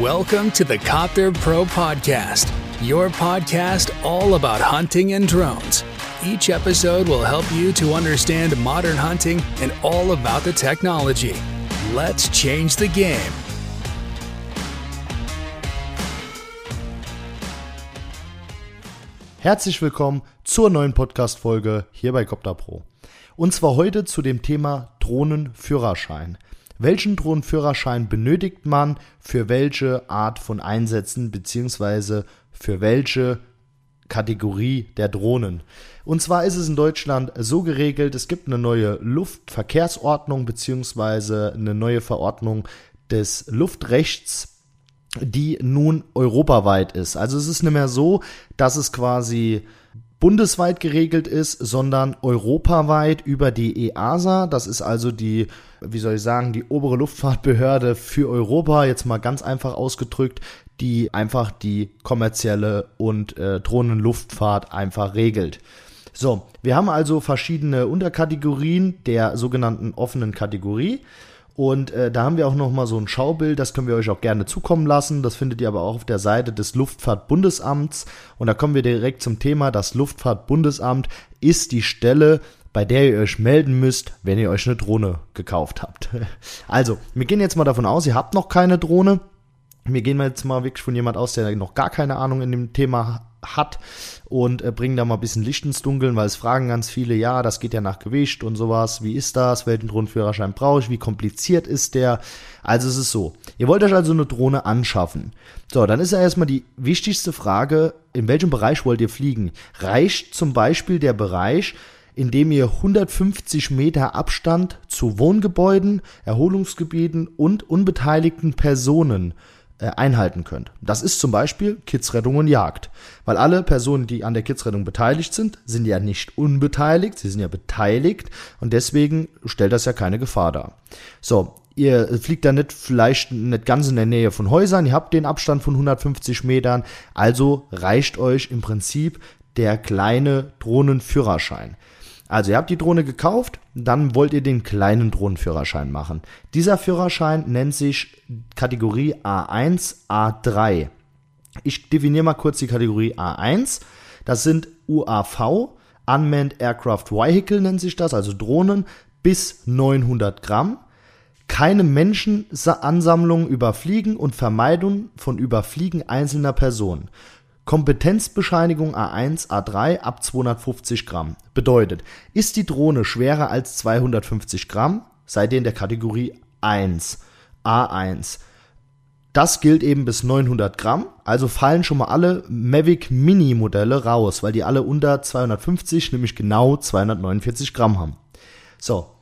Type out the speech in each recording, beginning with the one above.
Welcome to the Copter Pro Podcast, your podcast all about hunting and drones. Each episode will help you to understand modern hunting and all about the technology. Let's change the game. Herzlich willkommen zur neuen Podcast-Folge hier bei Copter Pro. Und zwar heute zu dem Thema Drohnenführerschein. Welchen Drohnenführerschein benötigt man für welche Art von Einsätzen beziehungsweise für welche Kategorie der Drohnen? Und zwar ist es in Deutschland so geregelt, es gibt eine neue Luftverkehrsordnung beziehungsweise eine neue Verordnung des Luftrechts die nun europaweit ist. Also es ist nicht mehr so, dass es quasi bundesweit geregelt ist, sondern europaweit über die EASA. Das ist also die, wie soll ich sagen, die obere Luftfahrtbehörde für Europa, jetzt mal ganz einfach ausgedrückt, die einfach die kommerzielle und äh, Drohnenluftfahrt einfach regelt. So, wir haben also verschiedene Unterkategorien der sogenannten offenen Kategorie. Und äh, da haben wir auch noch mal so ein Schaubild, das können wir euch auch gerne zukommen lassen. Das findet ihr aber auch auf der Seite des Luftfahrtbundesamts. Und da kommen wir direkt zum Thema. Das Luftfahrtbundesamt ist die Stelle, bei der ihr euch melden müsst, wenn ihr euch eine Drohne gekauft habt. Also, wir gehen jetzt mal davon aus, ihr habt noch keine Drohne. Wir gehen jetzt mal wirklich von jemand aus, der noch gar keine Ahnung in dem Thema hat und äh, bringen da mal ein bisschen Licht ins Dunkeln, weil es fragen ganz viele, ja, das geht ja nach Gewicht und sowas, wie ist das, welchen Drohnenführerschein brauche ich, wie kompliziert ist der? Also es ist so, ihr wollt euch also eine Drohne anschaffen. So, dann ist ja erstmal die wichtigste Frage, in welchem Bereich wollt ihr fliegen? Reicht zum Beispiel der Bereich, in dem ihr 150 Meter Abstand zu Wohngebäuden, Erholungsgebieten und unbeteiligten Personen einhalten könnt. Das ist zum Beispiel Kidsrettung und Jagd. Weil alle Personen, die an der Kidsrettung beteiligt sind, sind ja nicht unbeteiligt, sie sind ja beteiligt und deswegen stellt das ja keine Gefahr dar. So, ihr fliegt da nicht vielleicht nicht ganz in der Nähe von Häusern, ihr habt den Abstand von 150 Metern, also reicht euch im Prinzip der kleine Drohnenführerschein. Also ihr habt die Drohne gekauft, dann wollt ihr den kleinen Drohnenführerschein machen. Dieser Führerschein nennt sich Kategorie A1, A3. Ich definiere mal kurz die Kategorie A1. Das sind UAV, Unmanned Aircraft Vehicle nennt sich das, also Drohnen bis 900 Gramm. Keine Menschenansammlung überfliegen und Vermeidung von Überfliegen einzelner Personen. Kompetenzbescheinigung A1, A3 ab 250 Gramm. Bedeutet, ist die Drohne schwerer als 250 Gramm, seid ihr in der Kategorie 1, A1. Das gilt eben bis 900 Gramm, also fallen schon mal alle Mavic Mini Modelle raus, weil die alle unter 250, nämlich genau 249 Gramm haben. So,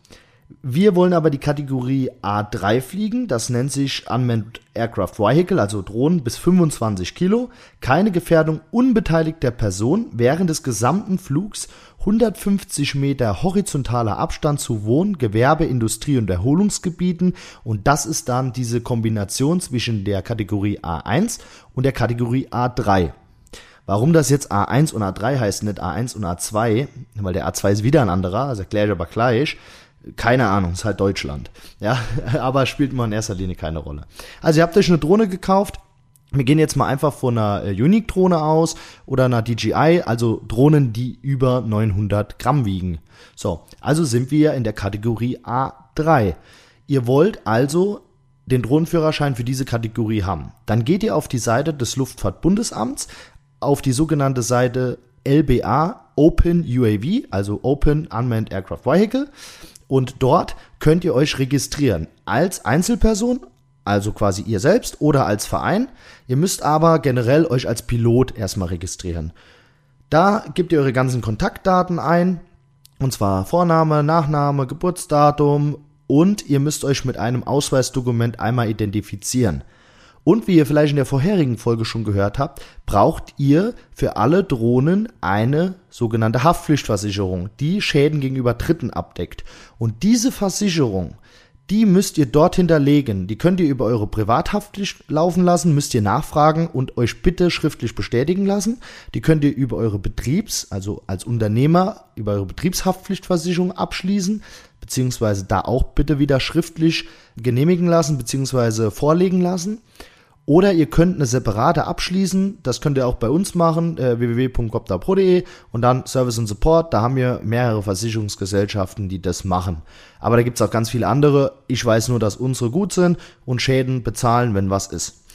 wir wollen aber die Kategorie A3 fliegen. Das nennt sich Unmanned Aircraft Vehicle, also Drohnen bis 25 Kilo. Keine Gefährdung unbeteiligter Person während des gesamten Flugs. 150 Meter horizontaler Abstand zu Wohn-, Gewerbe-, Industrie- und Erholungsgebieten. Und das ist dann diese Kombination zwischen der Kategorie A1 und der Kategorie A3. Warum das jetzt A1 und A3 heißt, nicht A1 und A2, weil der A2 ist wieder ein anderer, das erkläre ich aber gleich. Keine Ahnung, ist halt Deutschland. Ja, aber spielt immer in erster Linie keine Rolle. Also ihr habt euch eine Drohne gekauft. Wir gehen jetzt mal einfach von einer äh, Unique-Drohne aus oder einer DJI, also Drohnen, die über 900 Gramm wiegen. So, also sind wir in der Kategorie A3. Ihr wollt also den Drohnenführerschein für diese Kategorie haben. Dann geht ihr auf die Seite des Luftfahrtbundesamts, auf die sogenannte Seite LBA Open UAV, also Open Unmanned Aircraft Vehicle und dort könnt ihr euch registrieren als Einzelperson, also quasi ihr selbst oder als Verein. Ihr müsst aber generell euch als Pilot erstmal registrieren. Da gebt ihr eure ganzen Kontaktdaten ein, und zwar Vorname, Nachname, Geburtsdatum und ihr müsst euch mit einem Ausweisdokument einmal identifizieren. Und wie ihr vielleicht in der vorherigen Folge schon gehört habt, braucht ihr für alle Drohnen eine sogenannte Haftpflichtversicherung, die Schäden gegenüber Dritten abdeckt. Und diese Versicherung, die müsst ihr dort hinterlegen. Die könnt ihr über eure Privathaftpflicht laufen lassen, müsst ihr nachfragen und euch bitte schriftlich bestätigen lassen. Die könnt ihr über eure Betriebs, also als Unternehmer, über eure Betriebshaftpflichtversicherung abschließen, beziehungsweise da auch bitte wieder schriftlich genehmigen lassen, beziehungsweise vorlegen lassen. Oder ihr könnt eine separate abschließen, das könnt ihr auch bei uns machen, äh, www.copterpro.de und dann Service und Support, da haben wir mehrere Versicherungsgesellschaften, die das machen. Aber da gibt's auch ganz viele andere, ich weiß nur, dass unsere gut sind und Schäden bezahlen, wenn was ist.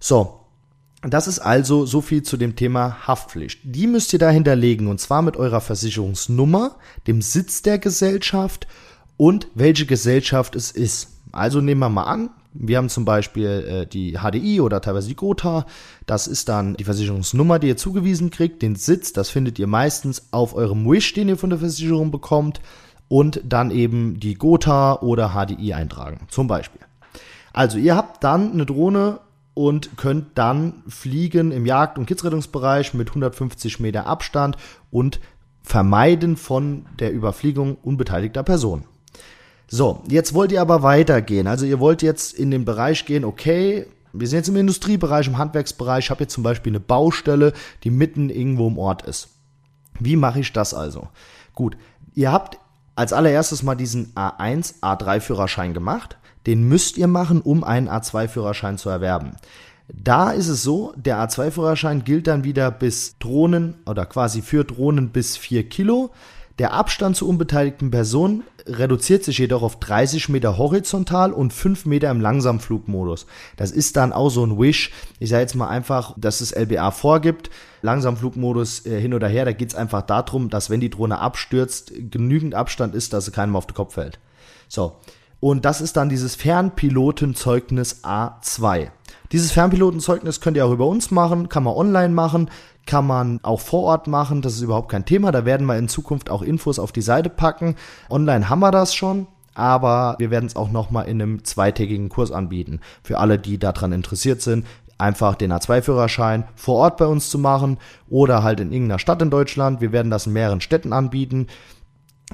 So, das ist also so viel zu dem Thema Haftpflicht. Die müsst ihr da hinterlegen und zwar mit eurer Versicherungsnummer, dem Sitz der Gesellschaft und welche Gesellschaft es ist. Also nehmen wir mal an, wir haben zum Beispiel äh, die HDI oder teilweise die Gotha. Das ist dann die Versicherungsnummer, die ihr zugewiesen kriegt. Den Sitz, das findet ihr meistens auf eurem Wish, den ihr von der Versicherung bekommt. Und dann eben die Gotha oder HDI eintragen, zum Beispiel. Also ihr habt dann eine Drohne und könnt dann fliegen im Jagd- und Kidsrettungsbereich mit 150 Meter Abstand und vermeiden von der Überfliegung unbeteiligter Personen. So, jetzt wollt ihr aber weitergehen. Also ihr wollt jetzt in den Bereich gehen, okay, wir sind jetzt im Industriebereich, im Handwerksbereich, ich habe jetzt zum Beispiel eine Baustelle, die mitten irgendwo im Ort ist. Wie mache ich das also? Gut, ihr habt als allererstes mal diesen A1, A3-Führerschein gemacht. Den müsst ihr machen, um einen A2-Führerschein zu erwerben. Da ist es so, der A2-Führerschein gilt dann wieder bis Drohnen oder quasi für Drohnen bis 4 Kilo. Der Abstand zu unbeteiligten Personen reduziert sich jedoch auf 30 Meter horizontal und 5 Meter im Langsamflugmodus. Das ist dann auch so ein Wish. Ich sage jetzt mal einfach, dass es LBA vorgibt. Langsamflugmodus äh, hin oder her, da geht es einfach darum, dass wenn die Drohne abstürzt, genügend Abstand ist, dass sie keinem auf den Kopf fällt. So. Und das ist dann dieses Fernpilotenzeugnis A2. Dieses Fernpilotenzeugnis könnt ihr auch über uns machen, kann man online machen, kann man auch vor Ort machen, das ist überhaupt kein Thema. Da werden wir in Zukunft auch Infos auf die Seite packen. Online haben wir das schon, aber wir werden es auch nochmal in einem zweitägigen Kurs anbieten. Für alle, die daran interessiert sind, einfach den A2-Führerschein vor Ort bei uns zu machen oder halt in irgendeiner Stadt in Deutschland. Wir werden das in mehreren Städten anbieten.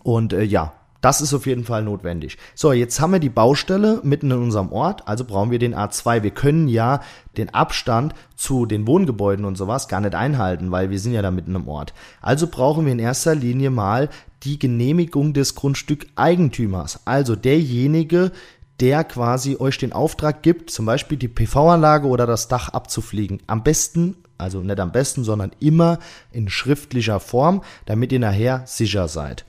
Und äh, ja, das ist auf jeden Fall notwendig. So, jetzt haben wir die Baustelle mitten in unserem Ort, also brauchen wir den A2. Wir können ja den Abstand zu den Wohngebäuden und sowas gar nicht einhalten, weil wir sind ja da mitten im Ort. Also brauchen wir in erster Linie mal die Genehmigung des Grundstückeigentümers. Also derjenige, der quasi euch den Auftrag gibt, zum Beispiel die PV-Anlage oder das Dach abzufliegen. Am besten, also nicht am besten, sondern immer in schriftlicher Form, damit ihr nachher sicher seid.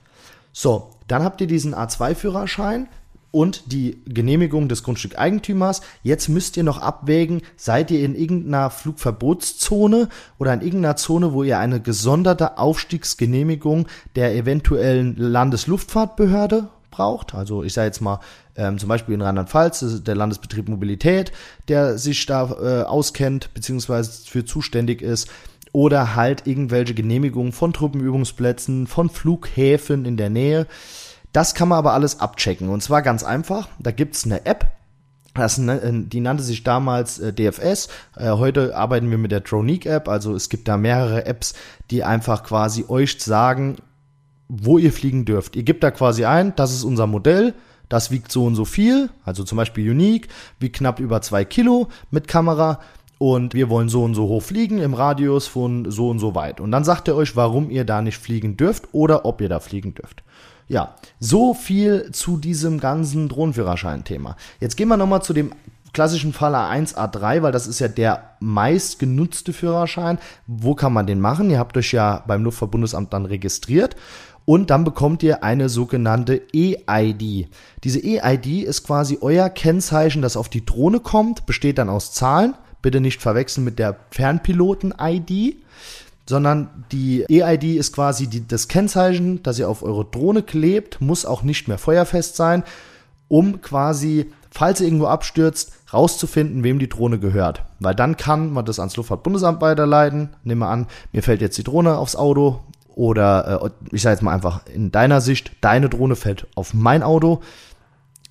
So, dann habt ihr diesen A2-Führerschein und die Genehmigung des Grundstückeigentümers. Jetzt müsst ihr noch abwägen, seid ihr in irgendeiner Flugverbotszone oder in irgendeiner Zone, wo ihr eine gesonderte Aufstiegsgenehmigung der eventuellen Landesluftfahrtbehörde braucht. Also ich sage jetzt mal ähm, zum Beispiel in Rheinland-Pfalz, der Landesbetrieb Mobilität, der sich da äh, auskennt bzw. für zuständig ist oder halt irgendwelche Genehmigungen von Truppenübungsplätzen, von Flughäfen in der Nähe. Das kann man aber alles abchecken und zwar ganz einfach. Da gibt's eine App, das, die nannte sich damals äh, DFS. Äh, heute arbeiten wir mit der Dronique App. Also es gibt da mehrere Apps, die einfach quasi euch sagen, wo ihr fliegen dürft. Ihr gebt da quasi ein, das ist unser Modell. Das wiegt so und so viel. Also zum Beispiel Unique, wiegt knapp über zwei Kilo mit Kamera und wir wollen so und so hoch fliegen im Radius von so und so weit. Und dann sagt er euch, warum ihr da nicht fliegen dürft oder ob ihr da fliegen dürft. Ja, so viel zu diesem ganzen Drohnenführerschein-Thema. Jetzt gehen wir nochmal zu dem klassischen Fall A1, A3, weil das ist ja der meist genutzte Führerschein. Wo kann man den machen? Ihr habt euch ja beim Luftverbundesamt dann registriert und dann bekommt ihr eine sogenannte E-ID. Diese E-ID ist quasi euer Kennzeichen, das auf die Drohne kommt, besteht dann aus Zahlen bitte nicht verwechseln mit der Fernpiloten-ID, sondern die EID ist quasi die, das Kennzeichen, das ihr auf eure Drohne klebt, muss auch nicht mehr feuerfest sein, um quasi, falls ihr irgendwo abstürzt, rauszufinden, wem die Drohne gehört. Weil dann kann man das ans Luftfahrtbundesamt weiterleiten. Nehmen wir an, mir fällt jetzt die Drohne aufs Auto oder äh, ich sage jetzt mal einfach in deiner Sicht, deine Drohne fällt auf mein Auto.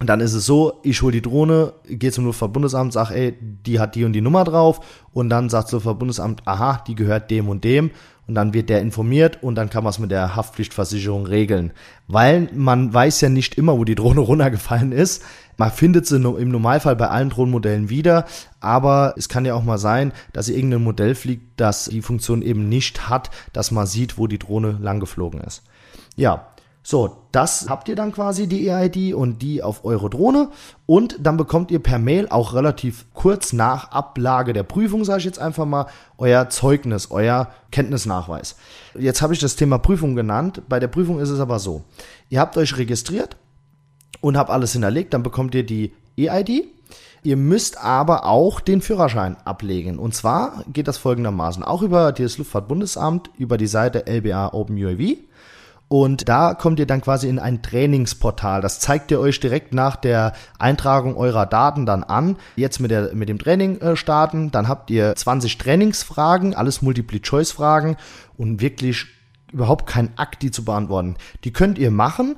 Und dann ist es so, ich hole die Drohne, gehe zum Luftfahrtbundesamt, sag, ey, die hat die und die Nummer drauf. Und dann sagt das Luftfahrtbundesamt, aha, die gehört dem und dem. Und dann wird der informiert und dann kann man es mit der Haftpflichtversicherung regeln. Weil man weiß ja nicht immer, wo die Drohne runtergefallen ist. Man findet sie im Normalfall bei allen Drohnenmodellen wieder, aber es kann ja auch mal sein, dass irgendein Modell fliegt, das die Funktion eben nicht hat, dass man sieht, wo die Drohne lang geflogen ist. Ja, So, das habt ihr dann quasi die EID und die auf eure Drohne und dann bekommt ihr per Mail auch relativ kurz nach Ablage der Prüfung, sage ich jetzt einfach mal, euer Zeugnis, euer Kenntnisnachweis. Jetzt habe ich das Thema Prüfung genannt. Bei der Prüfung ist es aber so, ihr habt euch registriert und habt alles hinterlegt, dann bekommt ihr die EID. Ihr müsst aber auch den Führerschein ablegen. Und zwar geht das folgendermaßen. Auch über das Luftfahrtbundesamt, über die Seite LBA Open UAV und da kommt ihr dann quasi in ein Trainingsportal. Das zeigt ihr euch direkt nach der Eintragung eurer Daten dann an. Jetzt mit, der, mit dem Training äh, starten. Dann habt ihr 20 Trainingsfragen, alles Multiple-Choice-Fragen und wirklich überhaupt kein Akt, die zu beantworten. Die könnt ihr machen,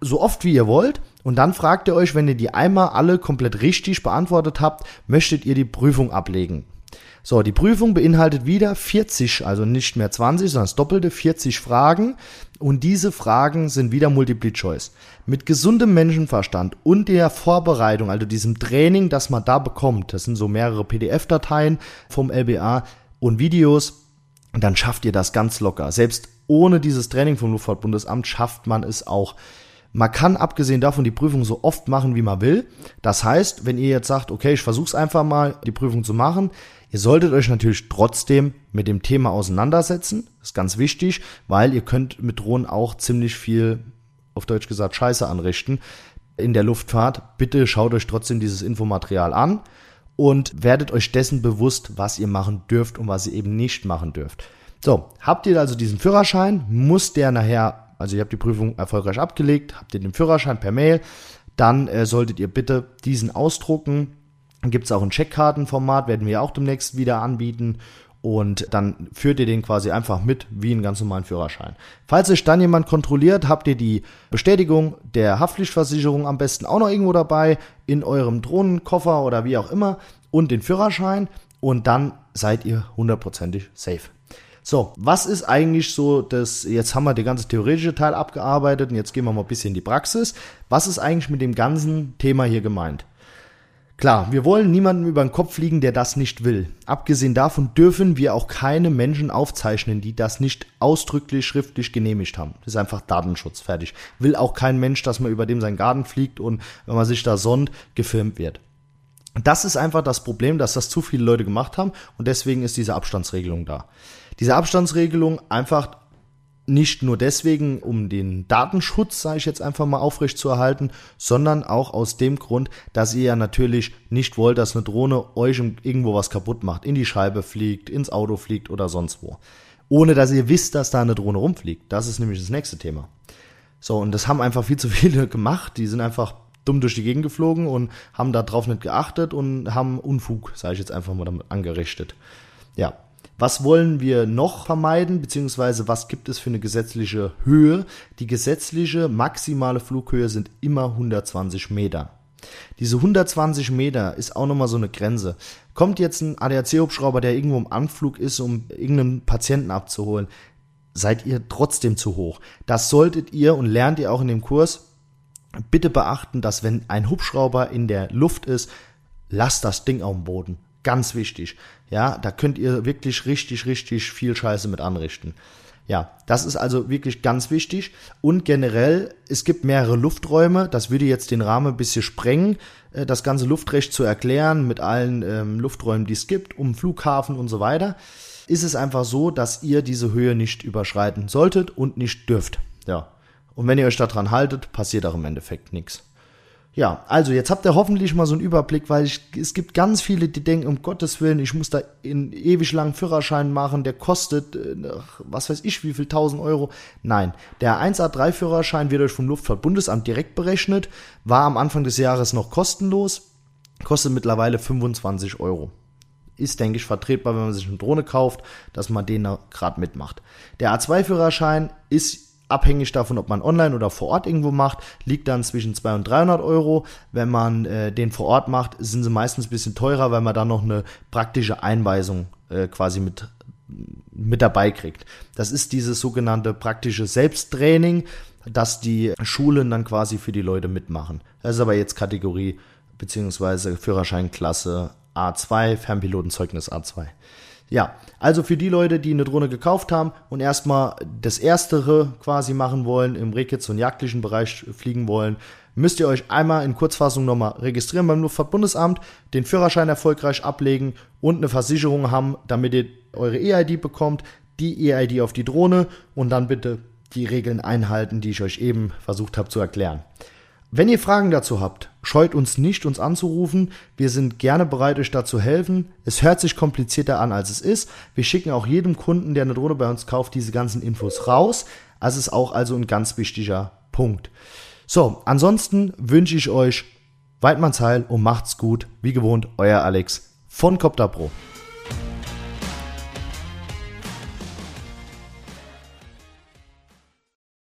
so oft wie ihr wollt. Und dann fragt ihr euch, wenn ihr die einmal alle komplett richtig beantwortet habt, möchtet ihr die Prüfung ablegen. So, die Prüfung beinhaltet wieder 40, also nicht mehr 20, sondern das doppelte 40 Fragen. Und diese Fragen sind wieder Multiple Choice. Mit gesundem Menschenverstand und der Vorbereitung, also diesem Training, das man da bekommt, das sind so mehrere PDF-Dateien vom LBA und Videos, dann schafft ihr das ganz locker. Selbst ohne dieses Training vom Luftfahrtbundesamt schafft man es auch. Man kann abgesehen davon die Prüfung so oft machen, wie man will. Das heißt, wenn ihr jetzt sagt, okay, ich versuche es einfach mal, die Prüfung zu machen, Ihr solltet euch natürlich trotzdem mit dem Thema auseinandersetzen. Das ist ganz wichtig, weil ihr könnt mit Drohnen auch ziemlich viel, auf Deutsch gesagt, Scheiße anrichten in der Luftfahrt. Bitte schaut euch trotzdem dieses Infomaterial an und werdet euch dessen bewusst, was ihr machen dürft und was ihr eben nicht machen dürft. So, habt ihr also diesen Führerschein, muss der nachher, also ihr habt die Prüfung erfolgreich abgelegt, habt ihr den Führerschein per Mail, dann äh, solltet ihr bitte diesen ausdrucken, dann gibt es auch ein Checkkartenformat, werden wir auch demnächst wieder anbieten. Und dann führt ihr den quasi einfach mit wie einen ganz normalen Führerschein. Falls euch dann jemand kontrolliert, habt ihr die Bestätigung der Haftpflichtversicherung am besten auch noch irgendwo dabei, in eurem Drohnenkoffer oder wie auch immer und den Führerschein. Und dann seid ihr hundertprozentig safe. So, was ist eigentlich so das, jetzt haben wir den ganze theoretische Teil abgearbeitet und jetzt gehen wir mal ein bisschen in die Praxis. Was ist eigentlich mit dem ganzen Thema hier gemeint? Klar, wir wollen niemandem über den Kopf fliegen, der das nicht will. Abgesehen davon dürfen wir auch keine Menschen aufzeichnen, die das nicht ausdrücklich schriftlich genehmigt haben. Das ist einfach Datenschutz, fertig. Will auch kein Mensch, dass man über dem seinen Garten fliegt und wenn man sich da sonnt, gefilmt wird. Das ist einfach das Problem, dass das zu viele Leute gemacht haben und deswegen ist diese Abstandsregelung da. Diese Abstandsregelung einfach nicht nur deswegen, um den Datenschutz, sage ich jetzt einfach mal, aufrechtzuerhalten, sondern auch aus dem Grund, dass ihr ja natürlich nicht wollt, dass eine Drohne euch irgendwo was kaputt macht, in die Scheibe fliegt, ins Auto fliegt oder sonst wo. Ohne dass ihr wisst, dass da eine Drohne rumfliegt. Das ist nämlich das nächste Thema. So, und das haben einfach viel zu viele gemacht. Die sind einfach dumm durch die Gegend geflogen und haben da drauf nicht geachtet und haben Unfug, sage ich jetzt einfach mal, damit angerichtet. Ja, was wollen wir noch vermeiden, beziehungsweise was gibt es für eine gesetzliche Höhe? Die gesetzliche maximale Flughöhe sind immer 120 Meter. Diese 120 Meter ist auch nochmal so eine Grenze. Kommt jetzt ein ADAC-Hubschrauber, der irgendwo im Anflug ist, um irgendeinen Patienten abzuholen, seid ihr trotzdem zu hoch. Das solltet ihr und lernt ihr auch in dem Kurs bitte beachten, dass wenn ein Hubschrauber in der Luft ist, lasst das Ding auf dem Boden. Ganz wichtig. Ja, da könnt ihr wirklich richtig, richtig viel Scheiße mit anrichten. Ja, das ist also wirklich ganz wichtig. Und generell, es gibt mehrere Lufträume. Das würde jetzt den Rahmen ein bisschen sprengen, äh, das ganze Luftrecht zu erklären mit allen ähm, Lufträumen, die es gibt, um Flughafen und so weiter. Ist es einfach so, dass ihr diese Höhe nicht überschreiten solltet und nicht dürft. Ja. Und wenn ihr euch daran haltet, passiert auch im Endeffekt nichts. Ja, also jetzt habt ihr hoffentlich mal so einen Überblick, weil ich, es gibt ganz viele, die denken, um Gottes Willen, ich muss da in ewig langen Führerschein machen, der kostet, äh, was weiß ich, wie viel, 1000 Euro. Nein, der 1A3-Führerschein wird euch vom Luftfahrtbundesamt direkt berechnet, war am Anfang des Jahres noch kostenlos, kostet mittlerweile 25 Euro. Ist, denke ich, vertretbar, wenn man sich eine Drohne kauft, dass man den gerade mitmacht. Der A2-Führerschein ist abhängig davon, ob man online oder vor Ort irgendwo macht, liegt dann zwischen 200 und 300 Euro. Wenn man äh, den vor Ort macht, sind sie meistens ein bisschen teurer, weil man dann noch eine praktische Einweisung äh, quasi mit, mit dabei kriegt. Das ist dieses sogenannte praktische Selbsttraining, das die Schulen dann quasi für die Leute mitmachen. Das ist aber jetzt Kategorie beziehungsweise Führerscheinklasse A2, Fernpilotenzeugnis A2. Ja, also für die Leute, die eine Drohne gekauft haben und erstmal das Erstere quasi machen wollen, im Rehkitz- und jagdlichen Bereich fliegen wollen, müsst ihr euch einmal in Kurzfassung nochmal registrieren beim Luftfahrtbundesamt, den Führerschein erfolgreich ablegen und eine Versicherung haben, damit ihr eure EID bekommt, die EID auf die Drohne und dann bitte die Regeln einhalten, die ich euch eben versucht habe zu erklären. Wenn ihr Fragen dazu habt, scheut uns nicht, uns anzurufen. Wir sind gerne bereit, euch da zu helfen. Es hört sich komplizierter an, als es ist. Wir schicken auch jedem Kunden, der eine Drohne bei uns kauft, diese ganzen Infos raus. Das ist auch also ein ganz wichtiger Punkt. So, ansonsten wünsche ich euch Weidmanns Heil und macht's gut. Wie gewohnt, euer Alex von Copter Pro.